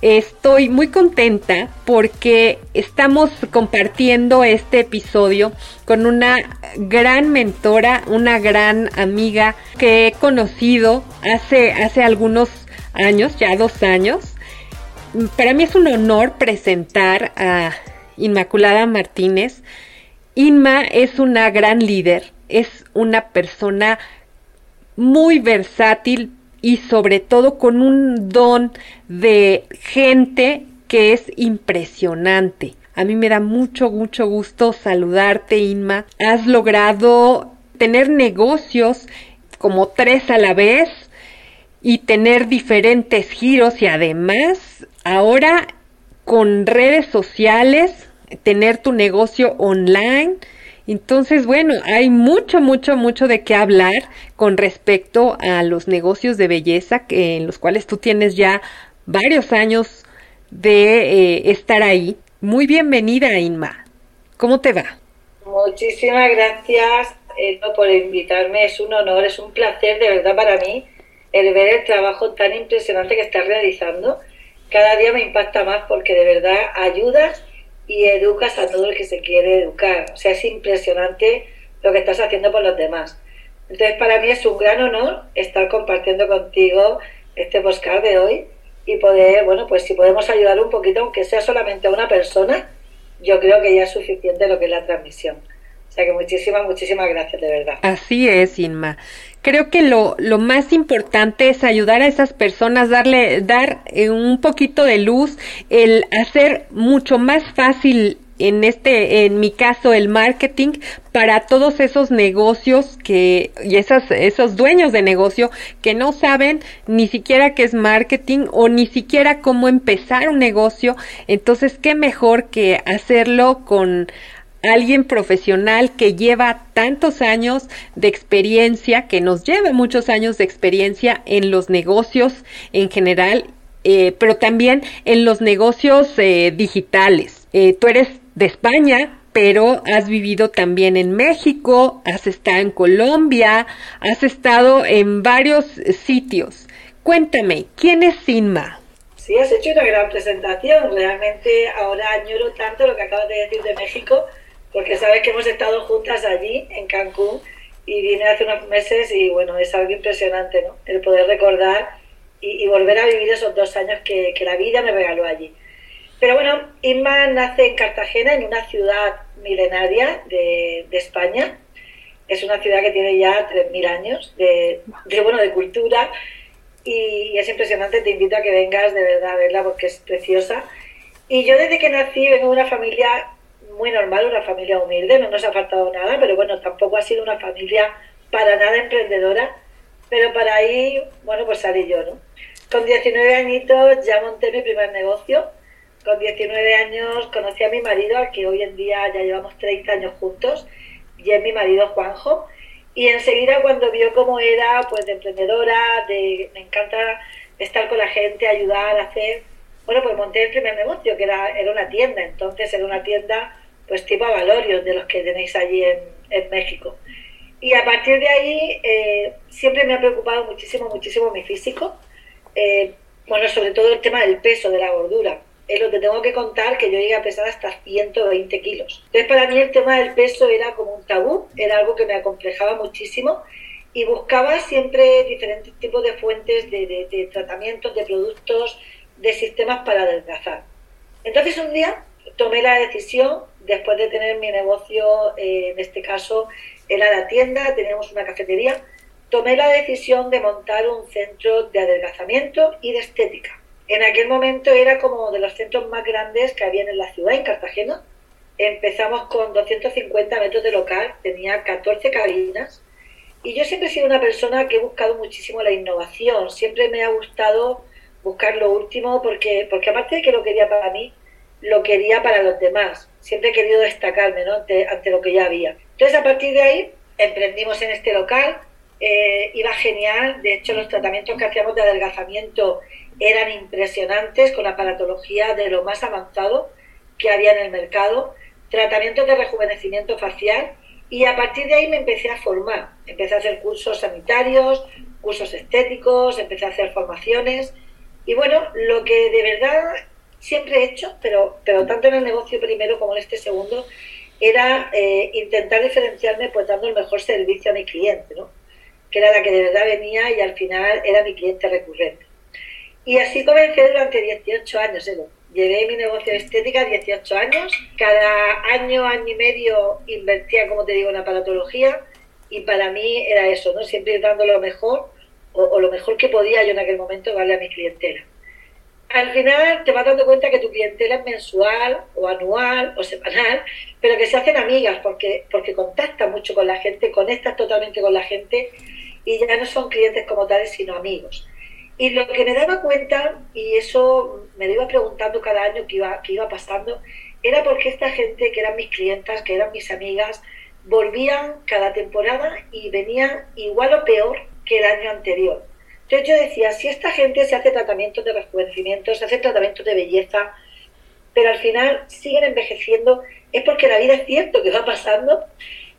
Estoy muy contenta porque estamos compartiendo este episodio con una gran mentora, una gran amiga que he conocido hace, hace algunos años, ya dos años. Para mí es un honor presentar a Inmaculada Martínez. Inma es una gran líder, es una persona muy versátil, y sobre todo con un don de gente que es impresionante. A mí me da mucho, mucho gusto saludarte, Inma. Has logrado tener negocios como tres a la vez y tener diferentes giros y además ahora con redes sociales, tener tu negocio online entonces, bueno, hay mucho, mucho, mucho de qué hablar con respecto a los negocios de belleza que, en los cuales tú tienes ya varios años de eh, estar ahí. Muy bienvenida, Inma. ¿Cómo te va? Muchísimas gracias por invitarme. Es un honor, es un placer de verdad para mí el ver el trabajo tan impresionante que estás realizando. Cada día me impacta más porque de verdad ayudas y educas a todo el que se quiere educar. O sea, es impresionante lo que estás haciendo por los demás. Entonces, para mí es un gran honor estar compartiendo contigo este postcard de hoy y poder, bueno, pues si podemos ayudar un poquito, aunque sea solamente a una persona, yo creo que ya es suficiente lo que es la transmisión. O sea que muchísimas, muchísimas gracias, de verdad. Así es, Inma creo que lo, lo, más importante es ayudar a esas personas, darle, dar eh, un poquito de luz, el hacer mucho más fácil en este, en mi caso, el marketing para todos esos negocios que, y esas, esos dueños de negocio que no saben ni siquiera qué es marketing o ni siquiera cómo empezar un negocio. Entonces, qué mejor que hacerlo con alguien profesional que lleva tantos años de experiencia, que nos lleva muchos años de experiencia en los negocios en general, eh, pero también en los negocios eh, digitales. Eh, tú eres de España, pero has vivido también en México, has estado en Colombia, has estado en varios sitios. Cuéntame, ¿quién es Sinma? Sí, has hecho una gran presentación. Realmente ahora añoro tanto lo que acabas de decir de México porque sabes que hemos estado juntas allí, en Cancún, y vine hace unos meses y bueno, es algo impresionante, ¿no? El poder recordar y, volver a vivir esos dos años que, la vida me regaló allí. Pero bueno, Inma nace en Cartagena, en una ciudad milenaria de, España. Es una ciudad que tiene ya 3.000 años de, de, bueno, de cultura y, y es impresionante. Te invito a que vengas de verdad a verla porque es preciosa. Y yo desde que nací vengo de una familia muy normal, una familia humilde, no nos ha faltado nada, pero bueno, tampoco ha sido una familia para nada emprendedora, pero para ahí, bueno, pues salí yo, ¿no? Con 19 añitos ya monté mi primer negocio, con 19 años conocí a mi marido, al que hoy en día ya llevamos 30 años juntos, y es mi marido Juanjo, y enseguida cuando vio cómo era, pues de emprendedora, de me encanta estar con la gente, ayudar, hacer, bueno, pues monté el primer negocio, que era, era una tienda, entonces era una tienda pues tipo Valorios de los que tenéis allí en, México. Y a partir de ahí eh, siempre me ha preocupado muchísimo, muchísimo mi físico. Eh, bueno, sobre todo el tema del peso, de la gordura. Es lo que tengo que contar que yo llegué a pesar hasta 120 kilos. Entonces para mí el tema del peso era como un tabú, era algo que me acomplejaba muchísimo y buscaba siempre diferentes tipos de fuentes de, de tratamientos, de productos, de sistemas para adelgazar. Entonces un día tomé la decisión, después de tener mi negocio, eh, en este caso era la tienda, teníamos una cafetería, tomé la decisión de montar un centro de adelgazamiento y de estética. En aquel momento era como de los centros más grandes que había en la ciudad, en Cartagena. Empezamos con 250 metros de local, tenía 14 cabinas y yo siempre he sido una persona que he buscado muchísimo la innovación, siempre me ha gustado buscar lo último porque, porque aparte de que lo quería para mí, lo quería para los demás. Siempre he querido destacarme ¿no? ante, lo que ya había. Entonces a partir de ahí emprendimos en este local, eh, iba genial, de hecho los tratamientos que hacíamos de adelgazamiento eran impresionantes con aparatología de lo más avanzado que había en el mercado, tratamientos de rejuvenecimiento facial y a partir de ahí me empecé a formar, empecé a hacer cursos sanitarios, cursos estéticos, empecé a hacer formaciones y bueno, lo que de verdad siempre he hecho, pero, pero tanto en el negocio primero como en este segundo, era eh, intentar diferenciarme pues dando el mejor servicio a mi cliente, ¿no? que era la que de verdad venía y al final era mi cliente recurrente. Y así comencé durante 18 años, Edo. Llevé mi negocio de estética 18 años. Cada año, año y medio invertía, como te digo, en aparatología y para mí era eso, ¿no? Siempre ir dando lo mejor o, lo mejor que podía yo en aquel momento darle a mi clientela. Al final te vas dando cuenta que tu clientela es mensual o anual o semanal, pero que se hacen amigas porque, porque contactas mucho con la gente, conectas totalmente con la gente y ya no son clientes como tales, sino amigos. Y lo que me daba cuenta, y eso me lo iba preguntando cada año que iba, que iba pasando, era porque esta gente que eran mis clientas, que eran mis amigas, volvían cada temporada y venían igual o peor que el año anterior. Entonces yo decía, si esta gente se hace tratamientos de rejuvenecimiento, se hace tratamientos de belleza, pero al final siguen envejeciendo, es porque la vida es cierto que va pasando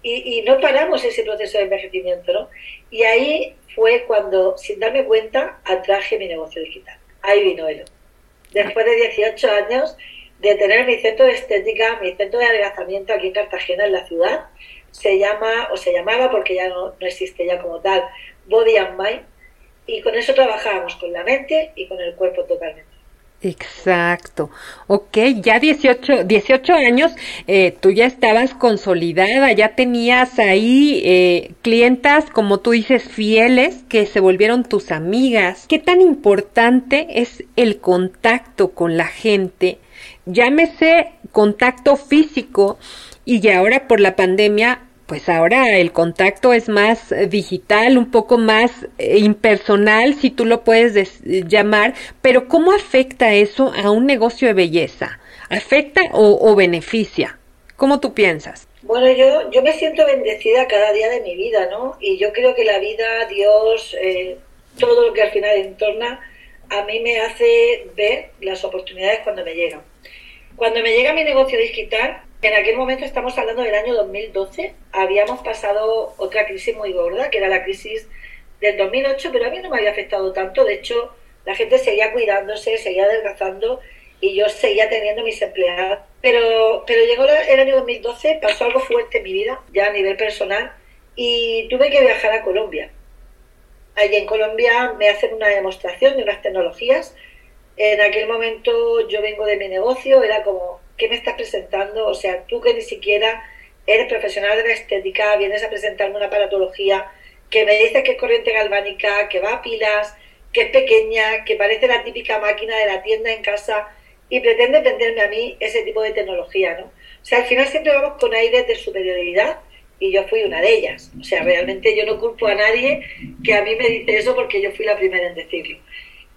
y, no paramos ese proceso de envejecimiento, ¿no? Y ahí fue cuando, sin darme cuenta, atraje mi negocio digital. Ahí vino él. Después de 18 años de tener mi centro de estética, mi centro de adelgazamiento aquí en Cartagena, en la ciudad, se llama, o se llamaba, porque ya no existe ya como tal, Body and Mind, y con eso trabajábamos con la mente y con el cuerpo totalmente. Exacto. Ok, ya 18, 18 años, eh, tú ya estabas consolidada, ya tenías ahí eh, clientas, como tú dices, fieles, que se volvieron tus amigas. ¿Qué tan importante es el contacto con la gente? Llámese contacto físico y ahora por la pandemia pues ahora el contacto es más eh, digital, un poco más eh, impersonal, si tú lo puedes llamar, pero ¿cómo afecta eso a un negocio de belleza? ¿Afecta o, beneficia? ¿Cómo tú piensas? Bueno, yo, yo me siento bendecida cada día de mi vida, ¿no? Y yo creo que la vida, Dios, eh, todo lo que al final entorna, a mí me hace ver las oportunidades cuando me llegan. Cuando me llega mi negocio digital, en aquel momento estamos hablando del año 2012, habíamos pasado otra crisis muy gorda, que era la crisis del 2008, pero a mí no me había afectado tanto, de hecho la gente seguía cuidándose, seguía adelgazando y yo seguía teniendo mis empleados. Pero, pero llegó el año 2012, pasó algo fuerte en mi vida, ya a nivel personal, y tuve que viajar a Colombia. Allí en Colombia me hacen una demostración de unas tecnologías. En aquel momento yo vengo de mi negocio, era como, ¿qué me estás presentando? O sea, tú que ni siquiera eres profesional de la estética, vienes a presentarme una aparatología que me dice que es corriente galvánica, que va a pilas, que es pequeña, que parece la típica máquina de la tienda en casa y pretende venderme a mí ese tipo de tecnología, ¿no? O sea, al final siempre vamos con aires de superioridad y yo fui una de ellas. O sea, realmente yo no culpo a nadie que a mí me dice eso porque yo fui la primera en decirlo.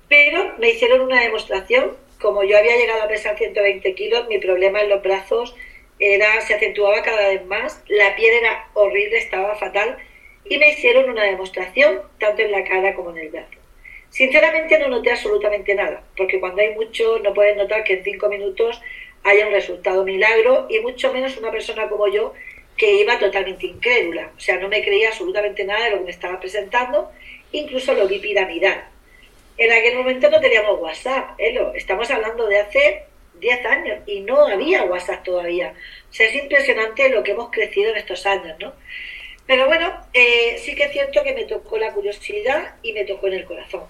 Pero me hicieron una demostración como yo había llegado a pesar 120 kilos, mi problema en los brazos era, se acentuaba cada vez más, la piel era horrible, estaba fatal, y me hicieron una demostración, tanto en la cara como en el brazo. Sinceramente no noté absolutamente nada, porque cuando hay mucho no puedes notar que en cinco minutos haya un resultado milagro, y mucho menos una persona como yo que iba totalmente incrédula, o sea, no me creía absolutamente nada de lo que me estaba presentando, incluso lo vi piramidal. En aquel momento no teníamos WhatsApp, Elo. Estamos hablando de hace 10 años y no había WhatsApp todavía. O sea, es impresionante lo que hemos crecido en estos años, ¿no? Pero bueno, eh, sí que es cierto que me tocó la curiosidad y me tocó en el corazón.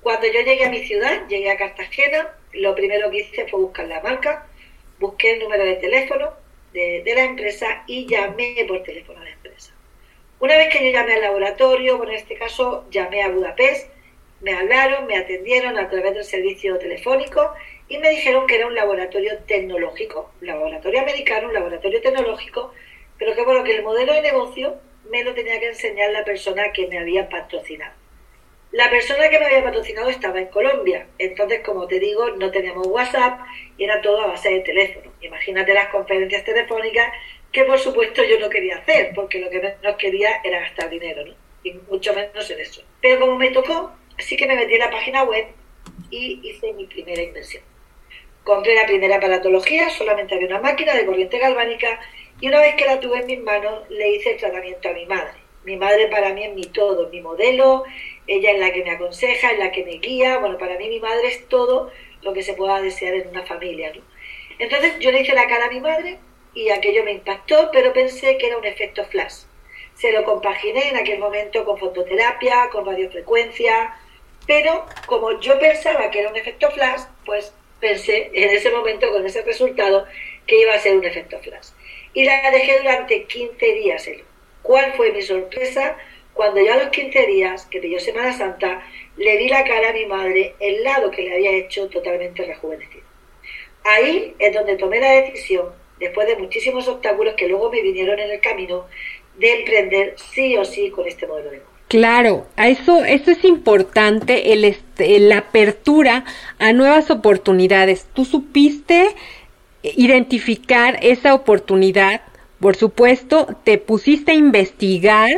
Cuando yo llegué a mi ciudad, llegué a Cartagena, lo primero que hice fue buscar la marca, busqué el número de teléfono de, de la empresa y llamé por teléfono a la empresa. Una vez que yo llamé al laboratorio, bueno, en este caso llamé a Budapest, me hablaron, me atendieron a través del servicio telefónico y me dijeron que era un laboratorio tecnológico, un laboratorio americano, un laboratorio tecnológico, pero que bueno, que el modelo de negocio me lo tenía que enseñar la persona que me había patrocinado. La persona que me había patrocinado estaba en Colombia, entonces como te digo, no teníamos WhatsApp y era todo a base de teléfono. Imagínate las conferencias telefónicas que por supuesto yo no quería hacer, porque lo que menos quería era gastar dinero, ¿no? Y mucho menos en eso. Pero como me tocó, sí que me metí en la página web y hice mi primera inversión. Compré la primera aparatología, solamente había una máquina de corriente galvánica y una vez que la tuve en mis manos le hice el tratamiento a mi madre. Mi madre para mí es mi todo, mi modelo, ella es la que me aconseja, es la que me guía, bueno, para mí mi madre es todo lo que se pueda desear en una familia. Entonces yo le hice la cara a mi madre y aquello me impactó, pero pensé que era un efecto flash. Se lo compaginé en aquel momento con fototerapia, con radiofrecuencia, pero como yo pensaba que era un efecto flash, pues pensé en ese momento con ese resultado que iba a ser un efecto flash. Y la dejé durante 15 días. ¿Cuál fue mi sorpresa? Cuando ya a los 15 días, que pilló Semana Santa, le di la cara a mi madre el lado que le había hecho totalmente rejuvenecido. Ahí es donde tomé la decisión, después de muchísimos obstáculos que luego me vinieron en el camino, de emprender sí o sí con este modelo de negocio. Claro, a eso, eso es importante, el, este, la apertura a nuevas oportunidades. Tú supiste identificar esa oportunidad, por supuesto, te pusiste a investigar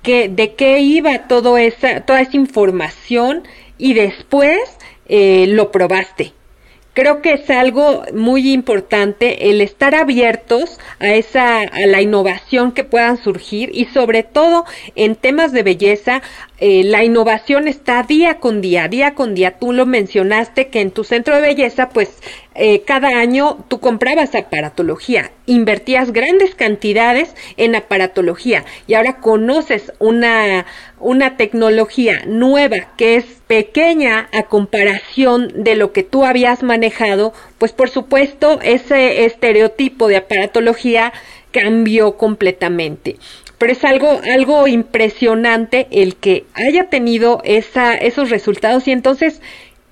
que, de qué iba todo esa, toda esa información y después eh, lo probaste creo que es algo muy importante el estar abiertos a esa a la innovación que puedan surgir y sobre todo en temas de belleza eh, la innovación está día con día día con día. Tú lo mencionaste que en tu centro de belleza pues eh, cada año tú comprabas aparatología invertías grandes cantidades en aparatología y ahora conoces una una tecnología nueva que es pequeña a comparación de lo que tú habías manejado, pues por supuesto ese estereotipo de aparatología cambió completamente. Pero es algo, algo impresionante el que haya tenido esa, esos resultados y entonces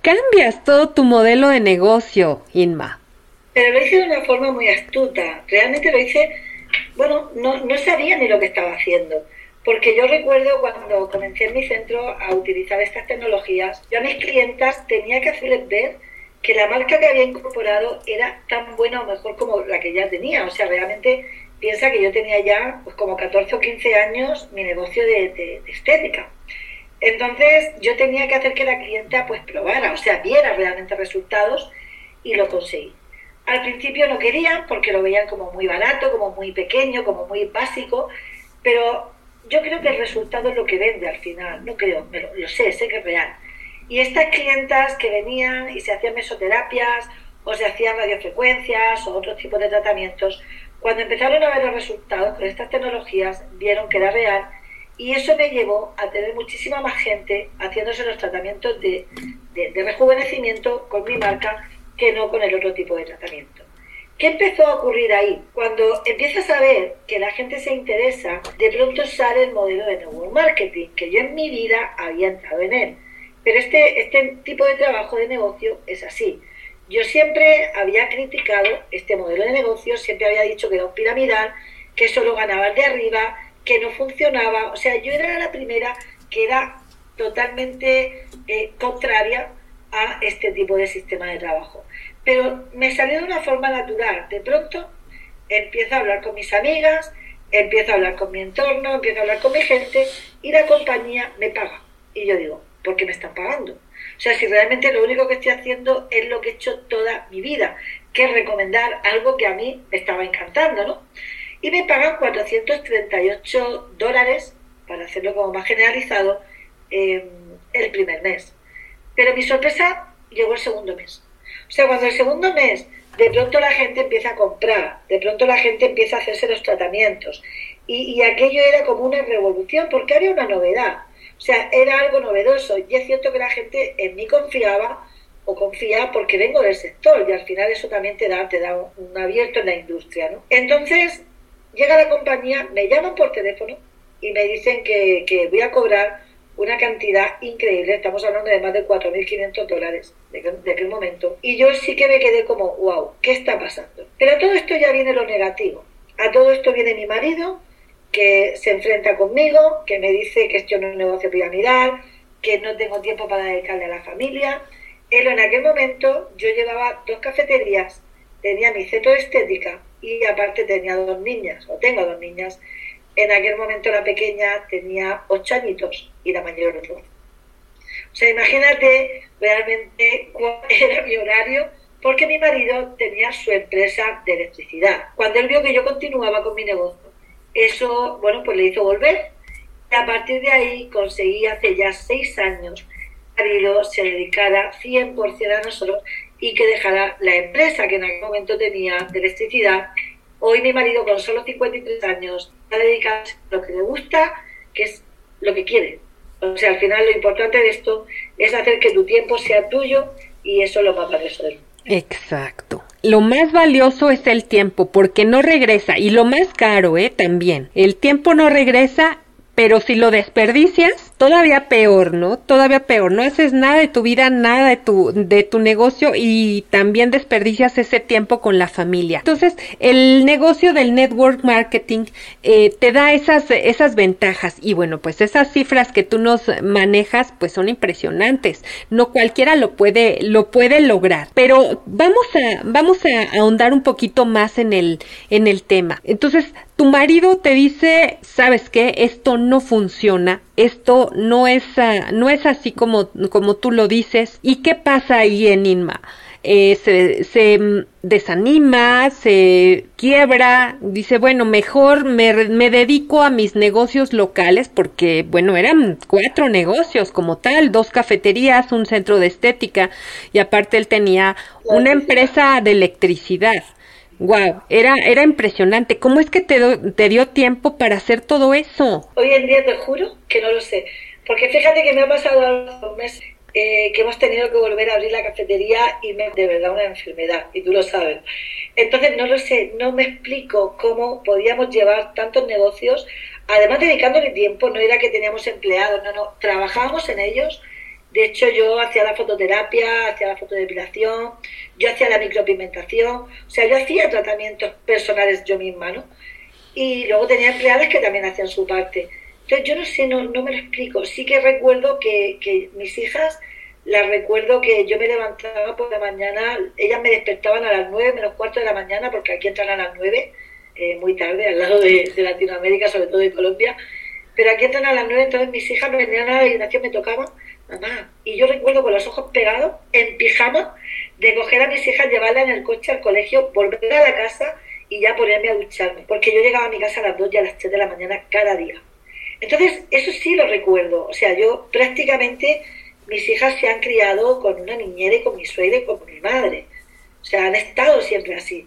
cambias todo tu modelo de negocio, Inma. Pero lo hice de una forma muy astuta. Realmente lo hice, bueno, no, no sabía ni lo que estaba haciendo porque yo recuerdo cuando comencé en mi centro a utilizar estas tecnologías, yo a mis clientas tenía que hacerles ver que la marca que había incorporado era tan buena o mejor como la que ya tenía. O sea, realmente piensa que yo tenía ya pues, como 14 o 15 años mi negocio de, estética. Entonces yo tenía que hacer que la clienta pues probara, o sea, viera realmente resultados y lo conseguí. Al principio no querían porque lo veían como muy barato, como muy pequeño, como muy básico, pero yo creo que el resultado es lo que vende al final, no creo, pero lo sé, sé que es real. Y estas clientas que venían y se hacían mesoterapias o se hacían radiofrecuencias o otros tipos de tratamientos, cuando empezaron a ver los resultados con estas tecnologías, vieron que era real y eso me llevó a tener muchísima más gente haciéndose los tratamientos de, de rejuvenecimiento con mi marca que no con el otro tipo de tratamiento. ¿Qué empezó a ocurrir ahí? Cuando empiezas a ver que la gente se interesa, de pronto sale el modelo de network marketing, que yo en mi vida había entrado en él. Pero este, este tipo de trabajo de negocio es así. Yo siempre había criticado este modelo de negocio, siempre había dicho que era un piramidal, que solo ganaba el de arriba, que no funcionaba. O sea, yo era la primera que era totalmente eh, contraria a este tipo de sistema de trabajo pero me salió de una forma natural. De pronto empiezo a hablar con mis amigas, empiezo a hablar con mi entorno, empiezo a hablar con mi gente y la compañía me paga. Y yo digo, ¿por qué me están pagando? O sea, si realmente lo único que estoy haciendo es lo que he hecho toda mi vida, que es recomendar algo que a mí me estaba encantando, ¿no? Y me pagan 438 dólares, para hacerlo como más generalizado, eh, el primer mes. Pero mi sorpresa llegó el segundo mes. O sea, cuando el segundo mes de pronto la gente empieza a comprar, de pronto la gente empieza a hacerse los tratamientos y, aquello era como una revolución porque había una novedad. O sea, era algo novedoso y es cierto que la gente en mí confiaba o confía porque vengo del sector y al final eso también te da, te da un, abierto en la industria. ¿no? Entonces, llega la compañía, me llaman por teléfono y me dicen que, que voy a cobrar una cantidad increíble, estamos hablando de más de 4.500 dólares de, aquel momento. Y yo sí que me quedé como, wow, ¿qué está pasando? Pero a todo esto ya viene lo negativo. A todo esto viene mi marido, que se enfrenta conmigo, que me dice que esto no es un negocio piramidal, que no tengo tiempo para dedicarle a la familia, él en aquel momento yo llevaba dos cafeterías, tenía mi centro estética y aparte tenía dos niñas, o tengo dos niñas. En aquel momento la pequeña tenía ocho añitos y la mayor dos. O sea, imagínate realmente cuál era mi horario, porque mi marido tenía su empresa de electricidad. Cuando él vio que yo continuaba con mi negocio, eso, bueno, pues le hizo volver. Y a partir de ahí conseguí hace ya seis años marido se dedicara 100% a nosotros y que dejara la empresa que en aquel momento tenía de electricidad. Hoy mi marido con solo 53 años está dedicado a lo que le gusta, que es lo que quiere. O sea, al final lo importante de esto es hacer que tu tiempo sea tuyo y eso es lo más valioso del Exacto. Lo más valioso es el tiempo porque no regresa y lo más caro, ¿eh? También. El tiempo no regresa pero si lo desperdicias, todavía peor, ¿no? Todavía peor. No haces nada de tu vida, nada de tu, de tu negocio y también desperdicias ese tiempo con la familia. Entonces, el negocio del network marketing eh, te da esas, esas ventajas. Y bueno, pues esas cifras que tú nos manejas, pues son impresionantes. No cualquiera lo puede, lo puede lograr. Pero vamos a, vamos a ahondar un poquito más en el, en el tema. Entonces, tu marido te dice, ¿sabes qué? Esto no funciona, esto no es, ah, no es así como, como tú lo dices. ¿Y qué pasa ahí en Inma? Eh, se, se, mm, desanima, se quiebra, dice, bueno, mejor me, me, dedico a mis negocios locales, porque, bueno, eran cuatro negocios como tal, dos cafeterías, un centro de estética, y aparte él tenía una empresa de electricidad. Wow, era, era impresionante. ¿Cómo es que te, te dio tiempo para hacer todo eso? Hoy en día te juro que no lo sé. Porque fíjate que me ha pasado un mes eh, que hemos tenido que volver a abrir la cafetería y me de verdad una enfermedad, y tú lo sabes. Entonces no lo sé, no me explico cómo podíamos llevar tantos negocios, además dedicándole tiempo, no era que teníamos empleados, no, no, trabajábamos en ellos de hecho, yo hacía la fototerapia, hacía la fotodepilación, yo hacía la micropigmentación, o sea, yo hacía tratamientos personales yo misma, ¿no? Y luego tenía empleadas que también hacían su parte. Entonces, yo no sé, no, no me lo explico. Sí que recuerdo que, que mis hijas, las recuerdo que yo me levantaba por la mañana, ellas me despertaban a las nueve menos cuarto de la mañana, porque aquí entran a las nueve, eh, muy tarde, al lado de, Latinoamérica, sobre todo de Colombia, pero aquí entran a las nueve, entonces mis hijas me venían a la habitación, me tocaban mamá. Y yo recuerdo con los ojos pegados, en pijama, de coger a mis hijas, llevarla en el coche al colegio, volver a la casa y ya ponerme a ducharme. Porque yo llegaba a mi casa a las 2 y a las 3 de la mañana cada día. Entonces, eso sí lo recuerdo. O sea, yo prácticamente, mis hijas se han criado con una niñera y con mi suegra y con mi madre. O sea, han estado siempre así.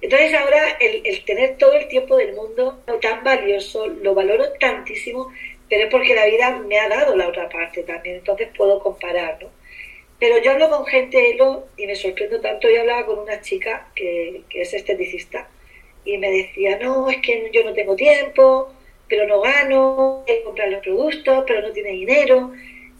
Entonces ahora el tener todo el tiempo del mundo tan valioso, lo valoro tantísimo pero es porque la vida me ha dado la otra parte también, entonces puedo comparar, ¿no? Pero yo hablo con gente Elo y me sorprendo tanto, yo hablaba con una chica que, que es esteticista y me decía, no, es que yo no tengo tiempo, pero no gano, que comprar los productos, pero no tiene dinero.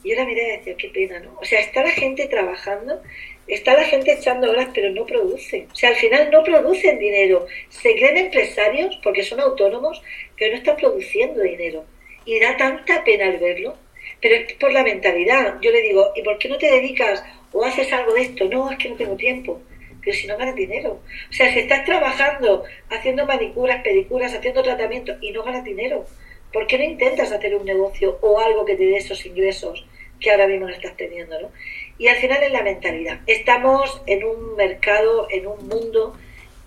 Y yo la miré y decía, qué pena, ¿no? O sea, está la gente trabajando, está la gente echando horas, pero no producen. O sea, al final no producen dinero. Se creen empresarios porque son autónomos, pero no están produciendo dinero y da tanta pena al verlo, pero es por la mentalidad. Yo le digo, ¿y por qué no te dedicas o haces algo de esto? No, es que no tengo tiempo. Pero si no ganas dinero. O sea, si estás trabajando, haciendo manicuras, pedicuras, haciendo tratamientos y no ganas dinero, ¿por qué no intentas hacer un negocio o algo que te dé esos ingresos que ahora mismo no estás teniendo? ¿no? Y al final es la mentalidad. Estamos en un mercado, en un mundo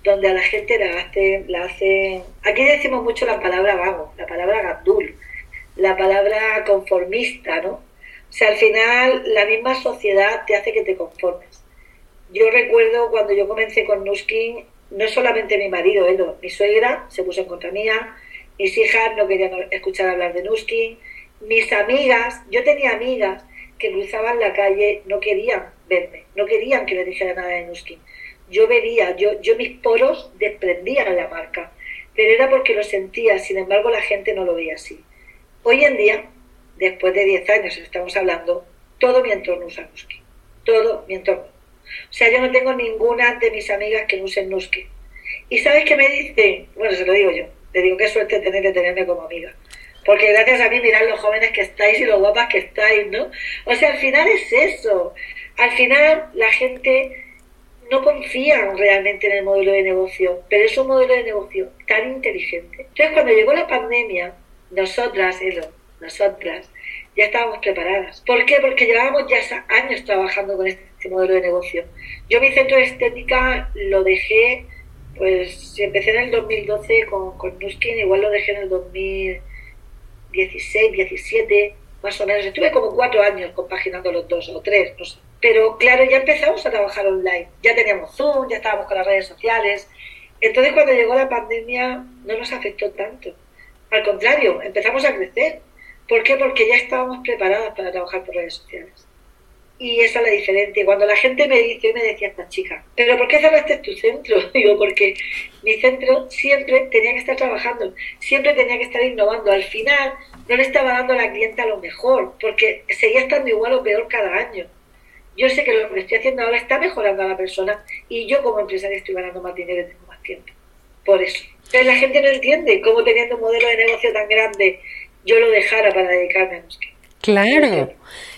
donde a la gente la hace, la hace... Aquí decimos mucho la palabra vago, la palabra gandul la palabra conformista, ¿no? O sea, al final la misma sociedad te hace que te conformes. Yo recuerdo cuando yo comencé con Nuskin, no solamente mi marido, mi suegra se puso en contra mía, mis hijas no querían escuchar hablar de Nuskin, mis amigas, yo tenía amigas que cruzaban la calle, no querían verme, no querían que les dijera nada de Nuskin. Yo veía, yo, yo mis poros desprendían la marca, pero era porque lo sentía, sin embargo la gente no lo veía así. Hoy en día, después de 10 años estamos hablando, todo mi entorno usa Nuskin, todo mi entorno. O sea, yo no tengo ninguna de mis amigas que no usen. ¿Y sabes qué me dice? Bueno, se lo digo yo. Le digo, qué suerte tener de tenerme como amiga. Porque gracias a mí mirad los jóvenes que estáis y lo guapas que estáis, ¿no? O sea, al final es eso. Al final la gente no confía realmente en el modelo de negocio, pero es un modelo de negocio tan inteligente. Entonces, cuando llegó la pandemia, nosotras, Elo, nosotras, ya estábamos preparadas. ¿Por qué? Porque llevábamos ya años trabajando con este modelo de negocio. Yo mi centro de estética lo dejé, pues empecé en el 2012 con, con Nuskin, igual lo dejé en el 2016, 17, más o menos. Estuve como cuatro años compaginando los dos, o tres, no sé. Pero claro, ya empezamos a trabajar online. Ya teníamos Zoom, ya estábamos con las redes sociales. Entonces cuando llegó la pandemia no nos afectó tanto. Al contrario, empezamos a crecer ¿Por qué? Porque ya estábamos preparadas para trabajar por redes sociales. Y esa es la diferencia. Cuando la gente me dice, me decía esta chica, ¿pero por qué cerraste tu centro? Digo, porque mi centro siempre tenía que estar trabajando, siempre tenía que estar innovando. Al final no le estaba dando a la clienta lo mejor, porque seguía estando igual o peor cada año. Yo sé que lo que estoy haciendo ahora está mejorando a la persona y yo como empresaria estoy ganando más dinero y tengo más tiempo. Por eso. Entonces la gente no entiende cómo teniendo un modelo de negocio tan grande yo lo dejara para dedicarme a Nuskin. Claro.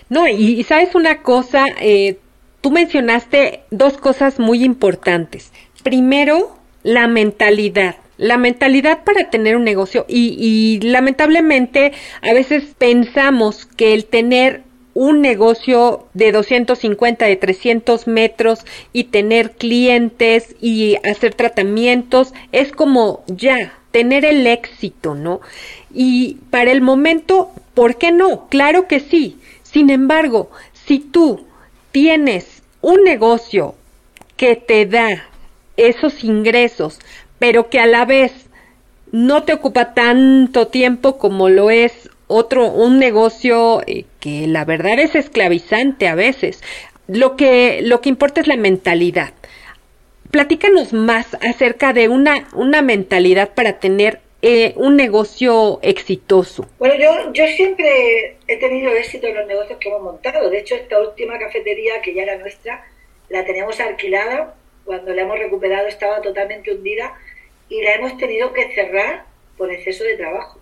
No, y, sabes una cosa, eh, tú mencionaste dos cosas muy importantes. Primero, la mentalidad. La mentalidad para tener un negocio y, y lamentablemente a veces pensamos que el tener un negocio de 250, de 300 metros y tener clientes y hacer tratamientos es como ya, tener el éxito, ¿no? Y para el momento, ¿por qué no? Claro que sí. Sin embargo, si tú tienes un negocio que te da esos ingresos, pero que a la vez no te ocupa tanto tiempo como lo es otro, un negocio eh, que la verdad es esclavizante a veces. Lo que, lo que importa es la mentalidad. Platícanos más acerca de una, una mentalidad para tener eh, un negocio exitoso? Bueno, yo, yo siempre he tenido éxito en los negocios que hemos montado. De hecho, esta última cafetería, que ya era nuestra, la teníamos alquilada. Cuando la hemos recuperado estaba totalmente hundida y la hemos tenido que cerrar por exceso de trabajo.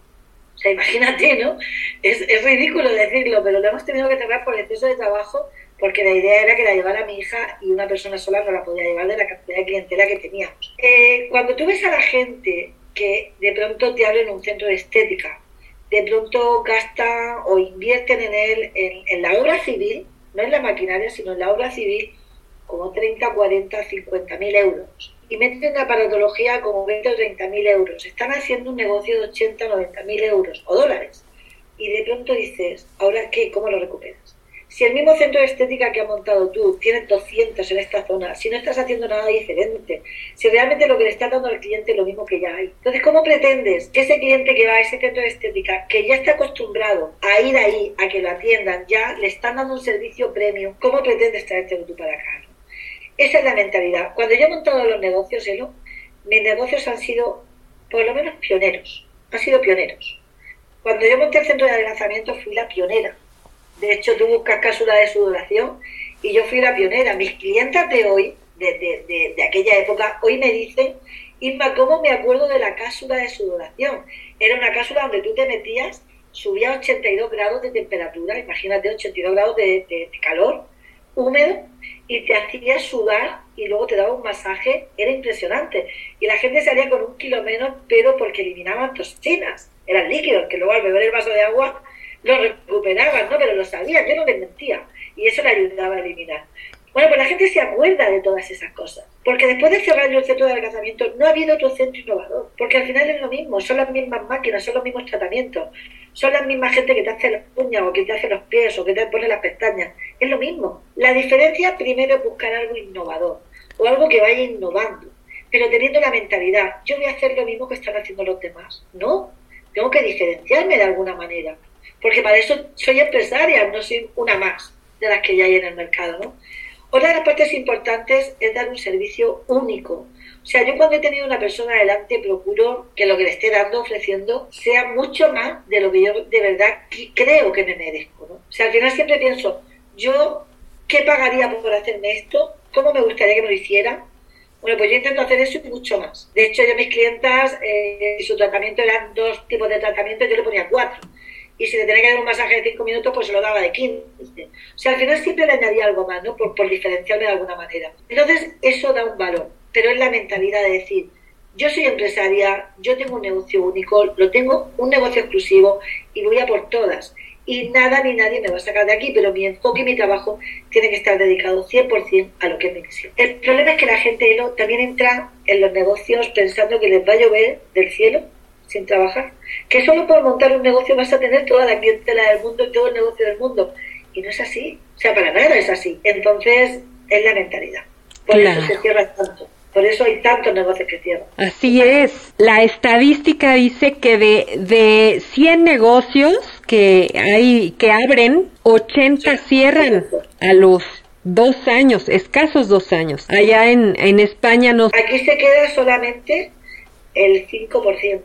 Sea, imagínate, ¿no? Es, es ridículo decirlo, pero la hemos tenido que cerrar por exceso de trabajo porque la idea era que la llevara mi hija y una persona sola no la podía llevar de la cantidad de clientela que teníamos. Eh, cuando tú ves a la gente que de pronto te abren un centro de estética, de pronto gastan o invierten en él, en, la obra civil, no en la maquinaria, sino en la obra civil, como 30, 40, 50 mil euros. Y meten aparatología como 20 o 30 mil euros. Están haciendo un negocio de 80, 90 mil euros o dólares. Y de pronto dices, ¿ahora qué? ¿Cómo lo recuperas? Si el mismo centro de estética que has montado tú tienes 200 en esta zona, si no estás haciendo nada diferente, si realmente lo que le está dando al cliente es lo mismo que ya hay. Entonces, ¿cómo pretendes que ese cliente que va a ese centro de estética, que ya está acostumbrado a ir ahí, a que lo atiendan, ya le están dando un servicio premium, ¿cómo pretendes traerte tú para acá? Esa es la mentalidad. Cuando yo he montado los negocios, Elo, mis negocios han sido, por lo menos, pioneros. Han sido pioneros. Cuando yo monté el centro de adelgazamiento fui la pionera de hecho, tú buscas cápsulas de sudoración y yo fui la pionera. Mis clientas de hoy, de, aquella época, hoy me dicen, Isma, ¿cómo me acuerdo de la cápsula de sudoración? Era una cápsula donde tú te metías, subía a 82 grados de temperatura, imagínate 82 grados de, calor, húmedo, y te hacía sudar y luego te daba un masaje, era impresionante. Y la gente salía con un kilo menos, pero porque eliminaban toxinas, eran líquidos, que luego al beber el vaso de agua lo recuperaban, ¿no? Pero lo sabían, yo no les mentía. Y eso le ayudaba a eliminar. Bueno, pues la gente se acuerda de todas esas cosas. Porque después de cerrar el centro de adelgazamiento, no ha habido otro centro innovador. Porque al final es lo mismo, son las mismas máquinas, son los mismos tratamientos. Son las mismas gente que te hace las uñas o que te hace los pies o que te pone las pestañas. Es lo mismo. La diferencia primero es buscar algo innovador o algo que vaya innovando. Pero teniendo la mentalidad, yo voy a hacer lo mismo que están haciendo los demás. No, tengo que diferenciarme de alguna manera. porque para eso soy empresaria, no soy una más de las que ya hay en el mercado, ¿no? Otra de las partes importantes es dar un servicio único. O sea, yo cuando he tenido una persona delante procuro que lo que le esté dando, ofreciendo, sea mucho más de lo que yo de verdad creo que me merezco. ¿no? O sea, al final siempre pienso, yo, ¿qué pagaría por hacerme esto? ¿Cómo me gustaría que me lo hicieran? Bueno, pues yo intento hacer eso y mucho más. De hecho, yo mis clientas, eh, su tratamiento eran dos tipos de tratamiento, yo le ponía cuatro. Y si le tenía que dar un masaje de cinco minutos, pues se lo daba de 15. O sea, al final siempre le añadía algo más, ¿no? Por, por diferenciarme de alguna manera. Entonces, eso da un valor. Pero es la mentalidad de decir, yo soy empresaria, yo tengo un negocio único, lo tengo un negocio exclusivo y voy a por todas y nada ni nadie me va a sacar de aquí, pero mi enfoque y mi trabajo tiene que estar dedicado 100% a lo que es mi misión. El problema es que la gente también entra en los negocios pensando que les va a llover del cielo sin trabajar, que solo por montar un negocio vas a tener toda la clientela del mundo y todo el negocio del mundo. Y no es así, o sea, para nada es así. Entonces, es la mentalidad. Por eso se cierra tanto. Por eso hay tantos negocios que cierran. Así es. La estadística dice que de, de 100 negocios que hay que abren, 80 cierran a los dos años, escasos dos años. Allá en, en España no. Aquí se queda solamente el 5%.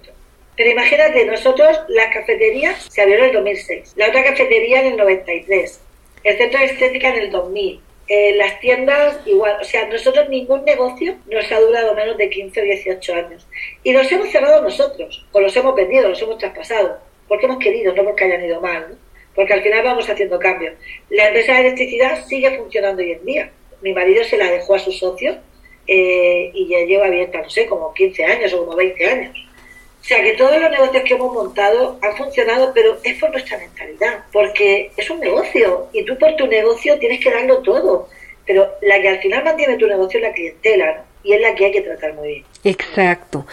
Pero imagínate, nosotros las cafeterías se abrieron en el 2006, la otra cafetería en el 93, el centro de estética en el 2000, eh, las tiendas igual, o sea, nosotros ningún negocio nos ha durado menos de 15 o 18 años. Y los hemos cerrado nosotros, o los hemos vendido, los hemos traspasado, porque hemos querido, no porque hayan ido mal, ¿no? porque al final vamos haciendo cambios. La empresa de electricidad sigue funcionando hoy en día. Mi marido se la dejó a su socio eh, y ya lleva abierta, no sé, como 15 años o como 20 años. O sea que todos los negocios que hemos montado han funcionado, pero es por nuestra mentalidad, porque es un negocio y tú por tu negocio tienes que darlo todo, pero la que al final mantiene tu negocio es la clientela y es la que hay que tratar muy bien. Exacto.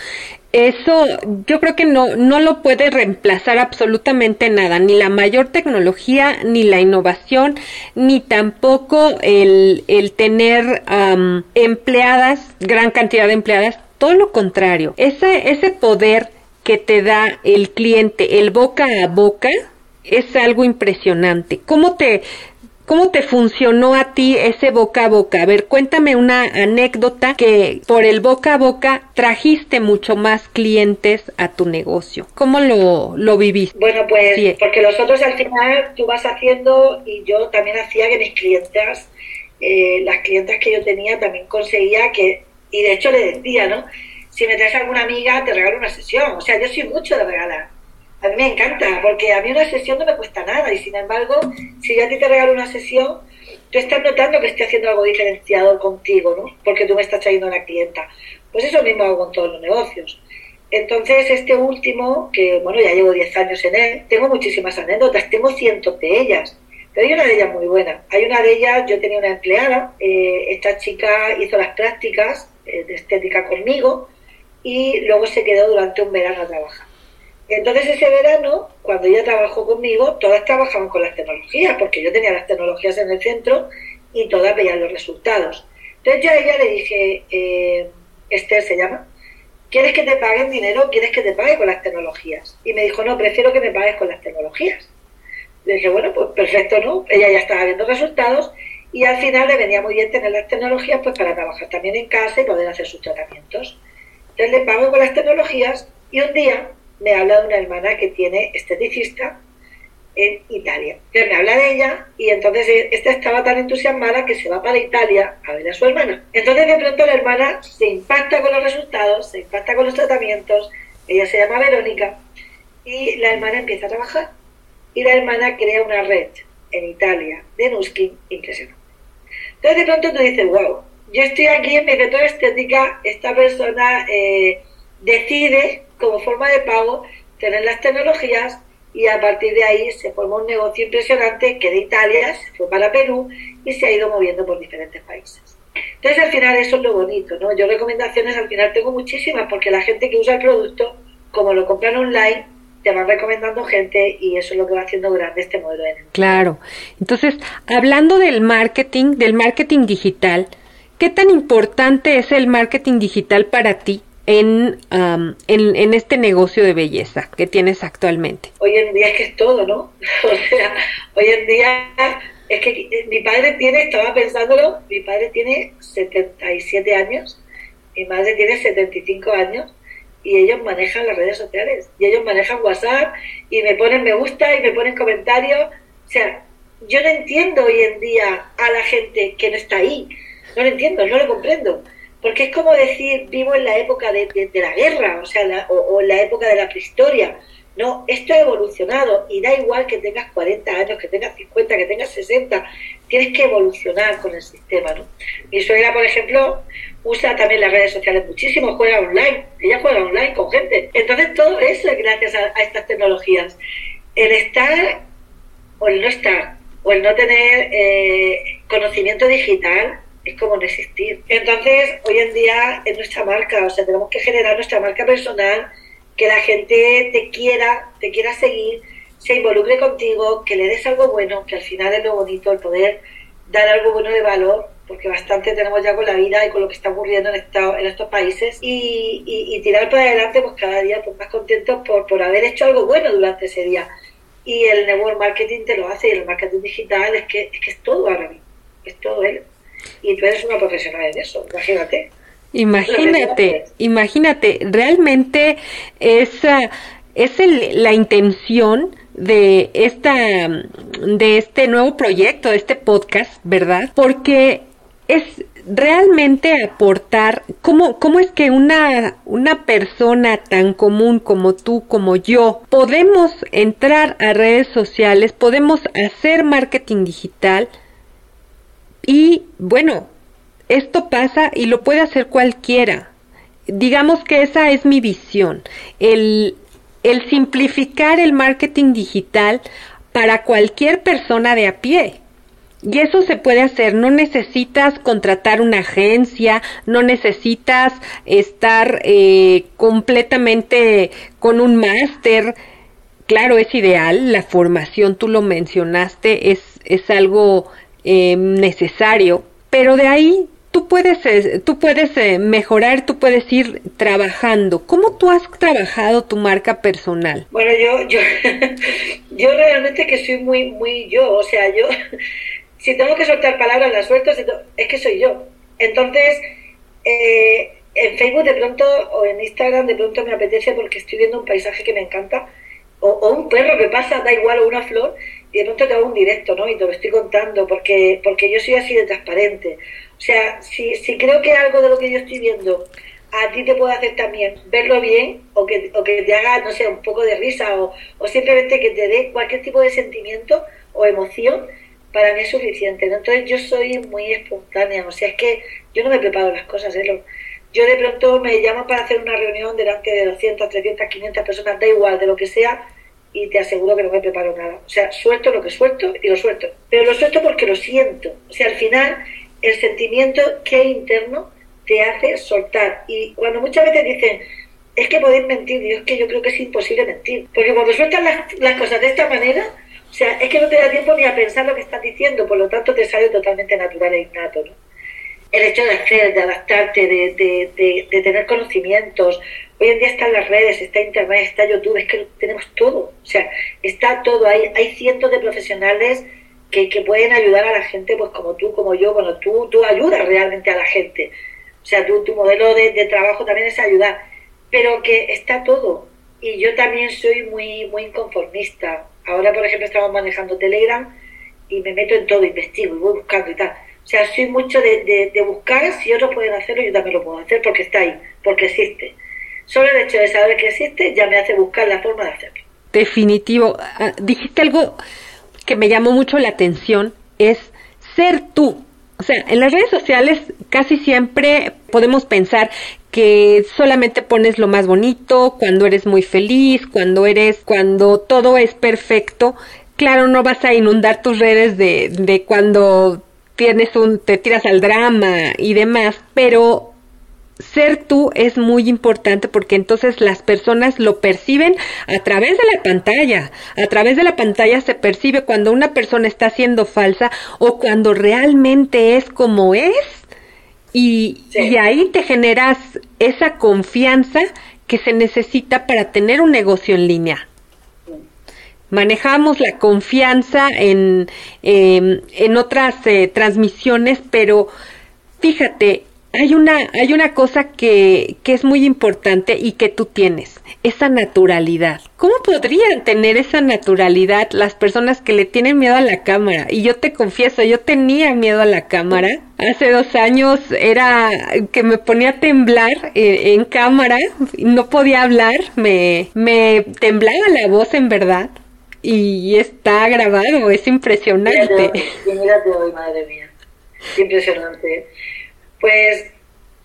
Eso yo creo que no, no lo puede reemplazar absolutamente nada, ni la mayor tecnología, ni la innovación, ni tampoco el, el tener empleadas, gran cantidad de empleadas, todo lo contrario. Ese, ese poder que te da el cliente, el boca a boca, es algo impresionante. ¿Cómo te, cómo te funcionó a ti ese boca a boca? A ver, cuéntame una anécdota que por el boca a boca trajiste mucho más clientes a tu negocio. ¿Cómo lo, lo viviste? Bueno, pues porque nosotros al final tú vas haciendo y yo también hacía que mis clientes, eh, las clientas que yo tenía también conseguía que, y de hecho le decía, ¿no? Si me traes alguna amiga, te regalo una sesión. O sea, yo soy mucho de regalar. A mí me encanta, porque a mí una sesión no me cuesta nada. Y sin embargo, si yo a ti te regalo una sesión, tú estás notando que estoy haciendo algo diferenciado contigo, ¿no? Porque tú me estás trayendo una clienta. Pues eso mismo hago con todos los negocios. Entonces, este último, que bueno, ya llevo 10 años en él, tengo muchísimas anécdotas, tengo cientos de ellas. Pero hay una de ellas muy buena. Hay una de ellas, yo tenía una empleada, eh, esta chica hizo las prácticas eh, de estética conmigo, y luego se quedó durante un verano a trabajar. Entonces ese verano, cuando ella trabajó conmigo, todas trabajaban con las tecnologías, porque yo tenía las tecnologías en el centro y todas veían los resultados. Entonces yo a ella le dije, eh, Esther se llama, ¿quieres que te paguen dinero? ¿Quieres que te pague con las tecnologías? Y me dijo, no, prefiero que me pagues con las tecnologías. Le dije, bueno, pues perfecto, ¿no? Ella ya estaba viendo resultados y al final le venía muy bien tener las tecnologías pues para trabajar también en casa y poder hacer sus tratamientos. Entonces le pago con las tecnologías y un día me habla de una hermana que tiene esteticista en Italia. Entonces me habla de ella y entonces esta estaba tan entusiasmada que se va para Italia a ver a su hermana. Entonces de pronto la hermana se impacta con los resultados, se impacta con los tratamientos, ella se llama Verónica y la hermana empieza a trabajar. Y la hermana crea una red en Italia de Nuskin impresionante. Entonces de pronto tú dices, wow, yo estoy aquí en método estética, esta persona eh, decide como forma de pago tener las tecnologías y a partir de ahí se forma un negocio impresionante que de Italia se fue para Perú y se ha ido moviendo por diferentes países. Entonces al final eso es lo bonito, ¿no? Yo recomendaciones al final tengo muchísimas porque la gente que usa el producto, como lo compran online, te va recomendando gente y eso es lo que va haciendo grande este modelo de negocio. Claro. Entonces, hablando del marketing, del marketing digital, ¿Qué tan importante es el marketing digital para ti en, en, en, este negocio de belleza que tienes actualmente? Hoy en día es que es todo, ¿no? O sea, hoy en día es que mi padre tiene, estaba pensándolo, mi padre tiene 77 años, mi madre tiene 75 años y ellos manejan las redes sociales y ellos manejan WhatsApp y me ponen me gusta y me ponen comentarios. O sea, yo no entiendo hoy en día a la gente que no está ahí. No lo entiendo, no lo comprendo. Porque es como decir, vivo en la época de, la guerra, o sea, o, en la época de la prehistoria. No, esto ha evolucionado y da igual que tengas 40 años, que tengas 50, que tengas 60, tienes que evolucionar con el sistema, ¿no? Mi suegra, por ejemplo, usa también las redes sociales muchísimo, juega online, ella juega online con gente. Entonces todo eso es gracias a, estas tecnologías. El estar o el no estar, o el no tener eh, conocimiento digital, es como no existir. Entonces, hoy en día es nuestra marca, o sea, tenemos que generar nuestra marca personal, que la gente te quiera, te quiera seguir, se involucre contigo, que le des algo bueno, que al final es lo bonito, el poder dar algo bueno de valor, porque bastante tenemos ya con la vida y con lo que está ocurriendo en, estos países, y, tirar para adelante pues cada día pues, más contentos por, por haber hecho algo bueno durante ese día. Y el network marketing te lo hace, y el marketing digital es que es, que es todo ahora mismo, es todo él y tú eres una profesional en eso, imagínate. Imagínate, imagínate, realmente esa es la intención de esta de este nuevo proyecto, de este podcast, ¿verdad? Porque es realmente aportar cómo, cómo es que una, una persona tan común como tú, como yo, podemos entrar a redes sociales, podemos hacer marketing digital, y bueno, esto pasa y lo puede hacer cualquiera. Digamos que esa es mi visión, el, el simplificar el marketing digital para cualquier persona de a pie. Y eso se puede hacer, no necesitas contratar una agencia, no necesitas estar eh, completamente con un máster. Claro, es ideal, la formación, tú lo mencionaste, es, es algo eh, necesario, pero de ahí tú puedes, eh, tú puedes eh, mejorar, tú puedes ir trabajando. ¿Cómo tú has trabajado tu marca personal? Bueno, yo, yo, yo realmente que soy muy, muy yo, o sea, yo, si tengo que soltar palabras, las suelto, es que soy yo. Entonces, en Facebook de pronto o en Instagram de pronto me apetece porque estoy viendo un paisaje que me encanta, o, un perro que pasa, da igual, o una flor, de pronto te hago un directo, ¿no? Y te lo estoy contando porque, porque yo soy así de transparente. O sea, si, si creo que algo de lo que yo estoy viendo a ti te puede hacer también verlo bien o que, o que te haga, no sé, un poco de risa o, o simplemente que te dé cualquier tipo de sentimiento o emoción, para mí es suficiente. Entonces yo soy muy espontánea, o sea, es que yo no me preparo las cosas, ¿eh? Yo de pronto me llamo para hacer una reunión delante de 200, 300, 500 personas, da igual, de lo que sea, y te aseguro que no me preparo nada. O sea, suelto lo que suelto y lo suelto. Pero lo suelto porque lo siento. O sea, al final, el sentimiento que hay interno te hace soltar. Y cuando muchas veces dicen, es que podéis mentir, Dios, es que yo creo que es imposible mentir. Porque cuando sueltas las, las cosas de esta manera, o sea, es que no te da tiempo ni a pensar lo que estás diciendo, por lo tanto te sale totalmente natural e innato. ¿no? El hecho de hacer, de adaptarte, de, de, de, de tener conocimientos, Hoy en día están las redes, está Internet, está YouTube, es que tenemos todo. O sea, está todo ahí. Hay cientos de profesionales que, que pueden ayudar a la gente, pues como tú, como yo, bueno, tú, tú ayudas realmente a la gente. O sea, tú, tu modelo de, de trabajo también es ayudar. Pero que está todo. Y yo también soy muy, muy inconformista. Ahora, por ejemplo, estamos manejando Telegram y me meto en todo, investigo y voy buscando y tal. O sea, soy mucho de, de, de buscar, si otros pueden hacerlo, yo también lo puedo hacer porque está ahí, porque existe. Solo el hecho de saber que existe ya me hace buscar la forma de hacerlo. Definitivo. Ah, dijiste algo que me llamó mucho la atención, es ser tú. O sea, en las redes sociales casi siempre podemos pensar que solamente pones lo más bonito, cuando eres muy feliz, cuando eres, cuando todo es perfecto. Claro, no vas a inundar tus redes de, de cuando tienes un, te tiras al drama y demás, pero ser tú es muy importante porque entonces las personas lo perciben a través de la pantalla. A través de la pantalla se percibe cuando una persona está siendo falsa o cuando realmente es como es. Y, y ahí te generas esa confianza que se necesita para tener un negocio en línea. Manejamos la confianza en, em, en otras eh, transmisiones, pero fíjate, hay una, hay una cosa que, que es muy importante y que tú tienes, esa naturalidad. ¿Cómo podrían tener esa naturalidad las personas que le tienen miedo a la cámara? Y yo te confieso, yo tenía miedo a la cámara. Hace dos años era que me ponía a temblar eh, en cámara, no podía hablar, me, me temblaba la voz en verdad. Y está grabado, es impresionante. Mírate hoy, madre mía. Impresionante. Pues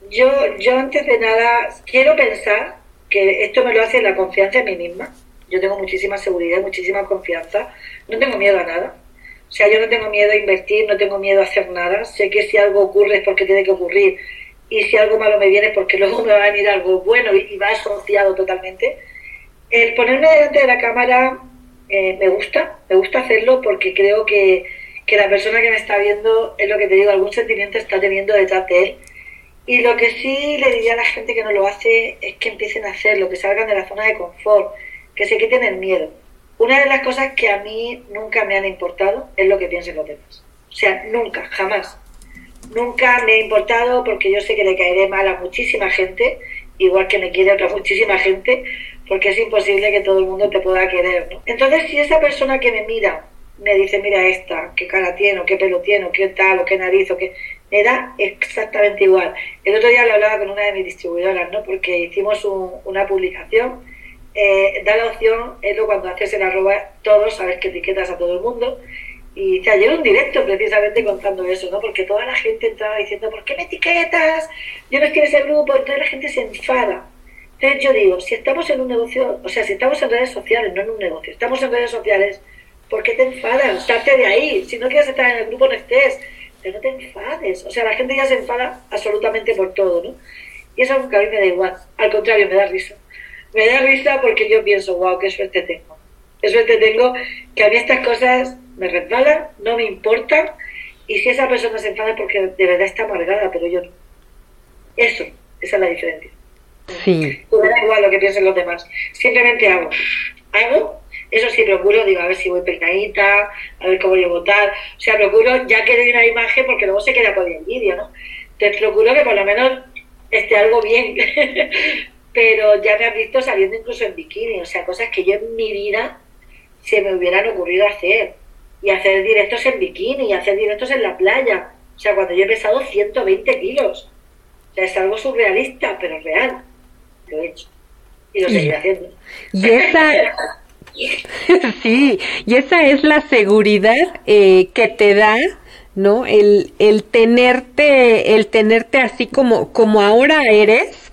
yo, yo antes de nada quiero pensar que esto me lo hace la confianza en mí misma. Yo tengo muchísima seguridad, muchísima confianza. No tengo miedo a nada. O sea, yo no tengo miedo a invertir, no tengo miedo a hacer nada. Sé que si algo ocurre es porque tiene que ocurrir. Y si algo malo me viene es porque luego me va a venir algo bueno y, va asociado totalmente. El ponerme delante de la cámara eh, me gusta, me gusta hacerlo porque creo que que la persona que me está viendo, es lo que te digo, algún sentimiento está teniendo detrás de él. Y lo que sí le diría a la gente que no lo hace es que empiecen a hacerlo, que salgan de la zona de confort, que se quiten el miedo. Una de las cosas que a mí nunca me han importado es lo que piensen los demás. O sea, nunca, jamás. Nunca me ha importado porque yo sé que le caeré mal a muchísima gente, igual que me quiere otra muchísima gente, porque es imposible que todo el mundo te pueda querer. ¿no? Entonces, si esa persona que me mira me dice, mira esta, qué cara tiene, o qué pelo tiene, o qué tal, o qué nariz, o qué... Me da exactamente igual. El otro día le hablaba con una de mis distribuidoras, ¿no? Porque hicimos una publicación, eh, da la opción, es lo cuando haces el arroba, todos, sabes que etiquetas a todo el mundo, y te ayer un directo precisamente contando eso, ¿no? Porque toda la gente entraba diciendo, ¿por qué me etiquetas? Yo no estoy en ese grupo, entonces la gente se enfada. Entonces yo digo, si estamos en un negocio, o sea, si estamos en redes sociales, no en un negocio, estamos en redes sociales, ¿Por qué te enfadas? Salte de ahí. Si no quieres estar en el grupo, no estés. Pero no te enfades. O sea, la gente ya se enfada absolutamente por todo, ¿no? Y eso a mí me da igual. Al contrario, me da risa. Me da risa porque yo pienso, wow, qué suerte tengo. Qué suerte tengo que a mí estas cosas me resbalan, no me importan. Y si esa persona se enfada porque de verdad está amargada, pero yo no. Eso, esa es la diferencia. Sí. Me da igual lo que piensen los demás. Simplemente hago. Hago eso sí, procuro, digo, a ver si voy peinadita, a ver cómo voy a votar. O sea, procuro, ya que doy una imagen, porque luego se queda con el vídeo, ¿no? Entonces procuro que por lo menos esté algo bien. Pero ya me has visto saliendo incluso en bikini, o sea, cosas que yo en mi vida se me hubieran ocurrido hacer. Y hacer directos en bikini, y hacer directos en la playa. O sea, cuando yo he pesado 120 kilos. O sea, es algo surrealista, pero real. Lo he hecho. Y lo seguiré haciendo. Y esa, sí, y esa es la seguridad eh, que te da, ¿no? El, el tenerte, el tenerte así como, como ahora eres,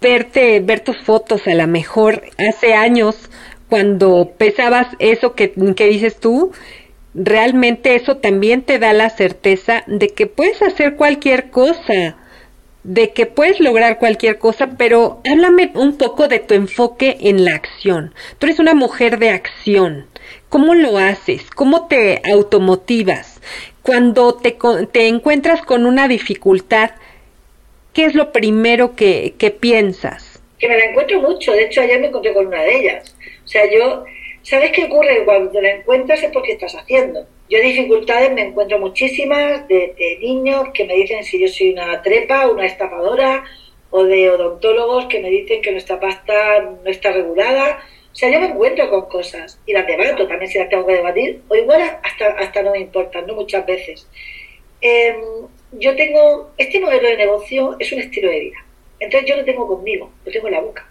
verte, ver tus fotos a lo mejor hace años cuando pesabas eso que, que dices tú, realmente eso también te da la certeza de que puedes hacer cualquier cosa de que puedes lograr cualquier cosa, pero háblame un poco de tu enfoque en la acción. Tú eres una mujer de acción. ¿Cómo lo haces? ¿Cómo te automotivas? Cuando te, te encuentras con una dificultad, ¿qué es lo primero que, que piensas? Que me la encuentro mucho. De hecho, ayer me encontré con una de ellas. O sea, yo, ¿sabes qué ocurre? Cuando te la encuentras es porque estás haciendo yo dificultades me encuentro muchísimas de, niños que me dicen si yo soy una trepa, una estafadora, o de odontólogos que me dicen que nuestra pasta no está regulada. O sea, yo me encuentro con cosas y las debato también si las tengo que debatir, o igual hasta, hasta no me importan, no muchas veces. Em, yo tengo, este modelo de negocio es un estilo de vida. Entonces yo lo tengo conmigo, lo tengo en la boca.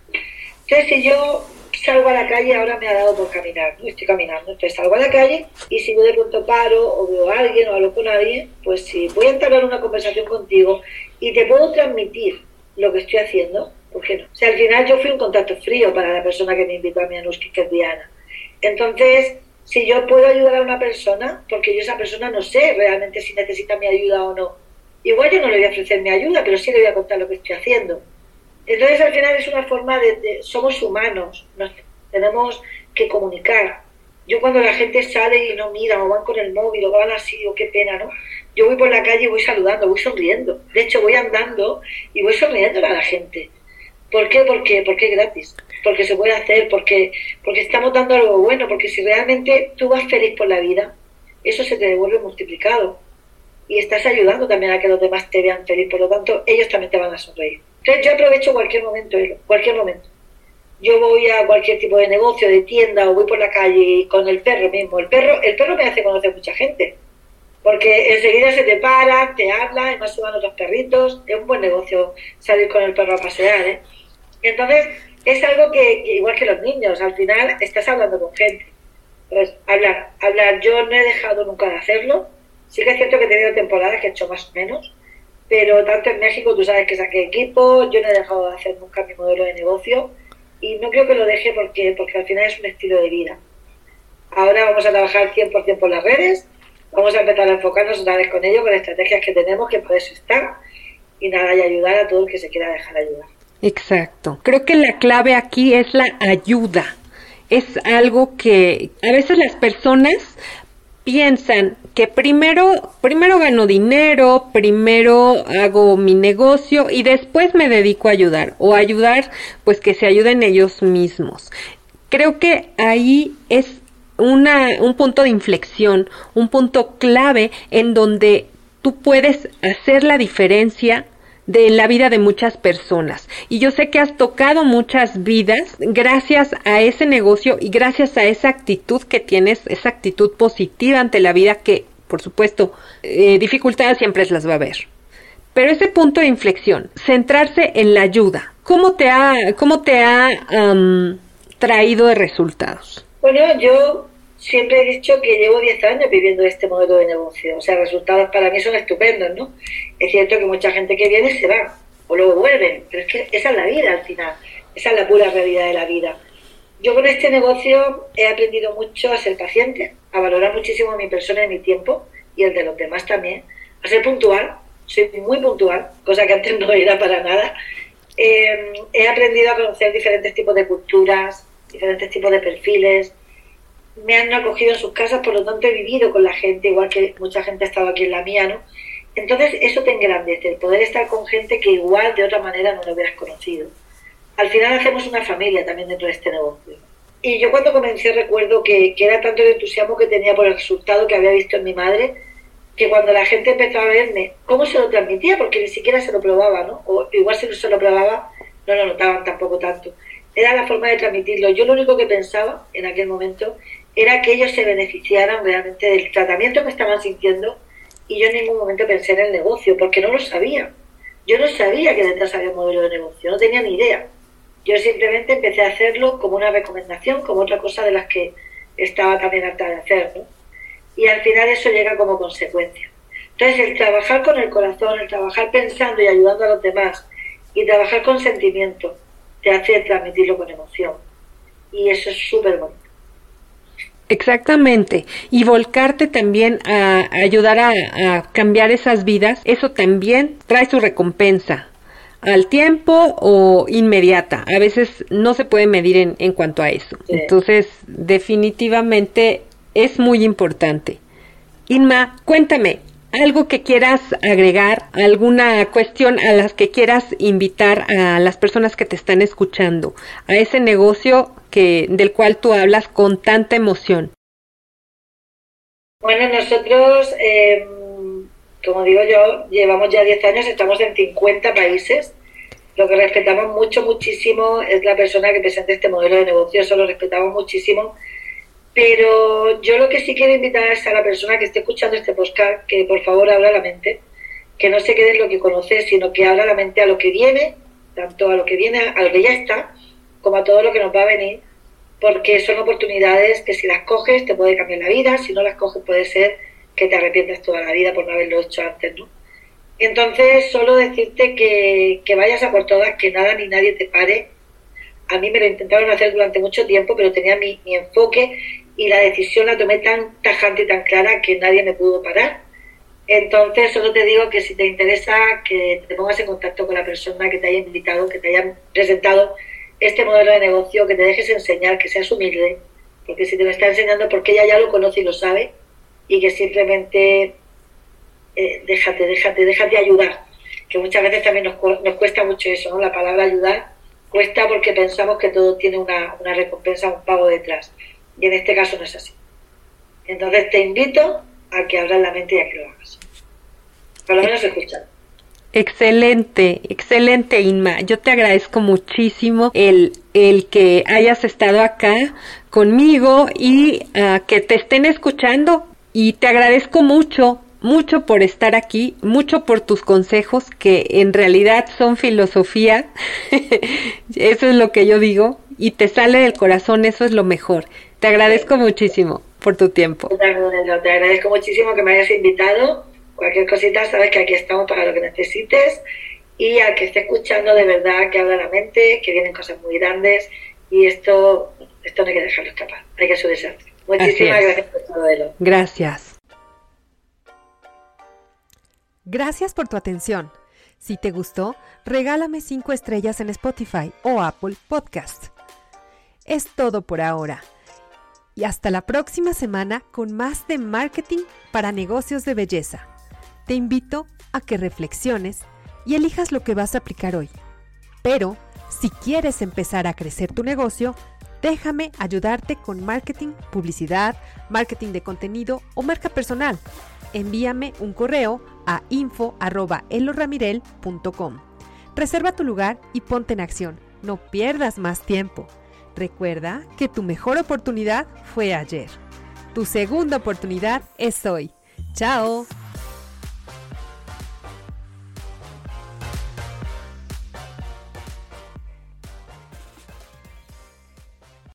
Entonces si yo salgo a la calle, ahora me ha dado por caminar, estoy caminando, entonces salgo a la calle y si yo de pronto paro o veo a alguien o hablo con alguien, pues si voy a entablar una conversación contigo y te puedo transmitir lo que estoy haciendo, ¿por qué no? O sea, al final yo fui un contacto frío para la persona que me invitó a mi Anuski, que es Diana. Entonces, si yo puedo ayudar a una persona, porque yo esa persona no sé realmente si necesita mi ayuda o no, igual yo no le voy a ofrecer mi ayuda, pero sí le voy a contar lo que estoy haciendo. Entonces al final es una forma de, somos humanos, nos tenemos que comunicar Yo cuando la gente sale y no mira, o van con el móvil, o van así, o qué pena, ¿no? Yo voy por la calle y voy saludando, voy sonriendo. De hecho, voy andando y voy sonriendo a la gente. ¿Por qué? Porque, porque es gratis, porque se puede hacer, porque, porque estamos dando algo bueno, porque si realmente tú vas feliz por la vida, eso se te devuelve multiplicado. Y estás ayudando también a que los demás te vean feliz, por lo tanto, ellos también te van a sonreír. Entonces yo aprovecho cualquier momento, cualquier momento. Yo voy a cualquier tipo de negocio, de tienda, o voy por la calle con el perro mismo. El perro, el perro me hace conocer mucha gente porque enseguida se te para, te habla, además se van otros perritos, es un buen negocio salir con el perro a pasear, ¿eh? Entonces, es algo que, igual que los niños, al final estás hablando con gente. Entonces, hablar, hablar, yo no he dejado nunca de hacerlo, sí que es cierto que he tenido temporadas que he hecho más o menos, pero tanto en México, tú sabes que saqué equipo, yo no he dejado de hacer nunca mi modelo de negocio y no creo que lo deje porque, porque al final es un estilo de vida. Ahora vamos a trabajar 100% por las redes, vamos a empezar a enfocarnos otra vez con ello, con estrategias que tenemos, que por eso están, y nada, y ayudar a todo el que se quiera dejar ayudar. Exacto. Creo que la clave aquí es la ayuda. Es algo que a veces las personas piensan que primero, primero gano dinero, primero hago mi negocio y después me dedico a ayudar o ayudar, pues que se ayuden ellos mismos. Creo que ahí es una, un punto de inflexión, un punto clave en donde tú puedes hacer la diferencia de la vida de muchas personas. Y yo sé que has tocado muchas vidas gracias a ese negocio y gracias a esa actitud que tienes, esa actitud positiva ante la vida que, por supuesto, eh, dificultades siempre las va a haber. Pero ese punto de inflexión, centrarse en la ayuda, ¿cómo te ha, cómo te ha traído de resultados? Bueno, yo siempre he dicho que llevo 10 años viviendo este modelo de negocio. O sea, resultados para mí son estupendos, ¿no? Es cierto que mucha gente que viene se va o luego vuelven, pero es que esa es la vida al final. Esa es la pura realidad de la vida. Yo con este negocio he aprendido mucho a ser paciente, a valorar muchísimo mi persona y mi tiempo y el de los demás también, a ser puntual. Soy muy puntual, cosa que antes no era para nada. Eh, he aprendido a conocer diferentes tipos de culturas, diferentes tipos de perfiles, me han acogido en sus casas, por lo tanto he vivido con la gente, igual que mucha gente ha estado aquí en la mía, ¿no? Entonces eso te engrandece, el poder estar con gente que igual de otra manera no lo hubieras conocido. Al final hacemos una familia también dentro de este negocio. Y yo cuando comencé recuerdo que, que era tanto el entusiasmo que tenía por el resultado que había visto en mi madre, que cuando la gente empezó a verme, ¿cómo se lo transmitía? Porque ni siquiera se lo probaba, ¿no? O igual si no se lo probaba, no lo notaban tampoco tanto. Era la forma de transmitirlo. Yo lo único que pensaba en aquel momento era que ellos se beneficiaran realmente del tratamiento que estaban sintiendo y yo en ningún momento pensé en el negocio, porque no lo sabía. Yo no sabía que detrás había un modelo de negocio, no tenía ni idea. Yo simplemente empecé a hacerlo como una recomendación, como otra cosa de las que estaba también harta de hacer, Y al final eso llega como consecuencia. Entonces, el trabajar con el corazón, el trabajar pensando y ayudando a los demás, y trabajar con sentimiento, te hace transmitirlo con emoción. Y eso es súper bonito. Exactamente. Y volcarte también a, ayudar a, cambiar esas vidas, eso también trae su recompensa al tiempo o inmediata. A veces no se puede medir en, en cuanto a eso. Entonces, definitivamente es muy importante. Inma, cuéntame, algo que quieras agregar, alguna cuestión a las que quieras invitar a las personas que te están escuchando, a ese negocio que, del cual tú hablas con tanta emoción? Bueno, nosotros, eh, como digo yo, llevamos ya 10 años, estamos en 50 países. Lo que respetamos mucho, muchísimo es la persona que presenta este modelo de negocio, eso lo respetamos muchísimo. Pero yo lo que sí quiero invitar es a la persona que esté escuchando este podcast que por favor abra la mente, que no se quede en lo que conoce, sino que abra la mente a lo que viene, tanto a lo que viene, a lo que ya está, como a todo lo que nos va a venir, porque son oportunidades que si las coges te puede cambiar la vida, si no las coges puede ser que te arrepientas toda la vida por no haberlo hecho antes, ¿no? Entonces, solo decirte que, que vayas a por todas, que nada ni nadie te pare. A mí me lo intentaron hacer durante mucho tiempo, pero tenía mi, mi enfoque y la decisión la tomé tan tajante y tan clara que nadie me pudo parar. Entonces, solo te digo que si te interesa, que te pongas en contacto con la persona que te haya invitado, que te haya presentado este modelo de negocio, que te dejes enseñar, que seas humilde, porque si te lo está enseñando porque ella ya lo conoce y lo sabe y que simplemente eh, déjate, déjate, déjate ayudar, que muchas veces también nos, nos cuesta mucho eso, ¿no? La palabra ayudar cuesta porque pensamos que todo tiene una, una recompensa, un pago detrás y en este caso no es así. Entonces te invito a que abras la mente y a que lo hagas. Por lo menos escuchar. Excelente, excelente Inma. Yo te agradezco muchísimo el, el que hayas estado acá conmigo y uh, que te estén escuchando. Y te agradezco mucho, mucho por estar aquí, mucho por tus consejos que en realidad son filosofía. eso es lo que yo digo. Y te sale del corazón, eso es lo mejor. Te agradezco muchísimo por tu tiempo. Te agradezco muchísimo que me hayas invitado. Cualquier cosita, sabes que aquí estamos para lo que necesites. Y al que esté escuchando, de verdad, que abra la mente, que vienen cosas muy grandes. Y esto, esto no hay que dejarlo escapar, hay que subirse. Muchísimas gracias por todo ello. Gracias. Gracias por tu atención. Si te gustó, regálame 5 estrellas en Spotify o Apple Podcast. Es todo por ahora y hasta la próxima semana con más de marketing para negocios de belleza. Te invito a que reflexiones y elijas lo que vas a aplicar hoy. Pero, si quieres empezar a crecer tu negocio, déjame ayudarte con marketing, publicidad, marketing de contenido o marca personal. Envíame un correo a info.eloramirel.com. Reserva tu lugar y ponte en acción. No pierdas más tiempo. Recuerda que tu mejor oportunidad fue ayer. Tu segunda oportunidad es hoy. ¡Chao!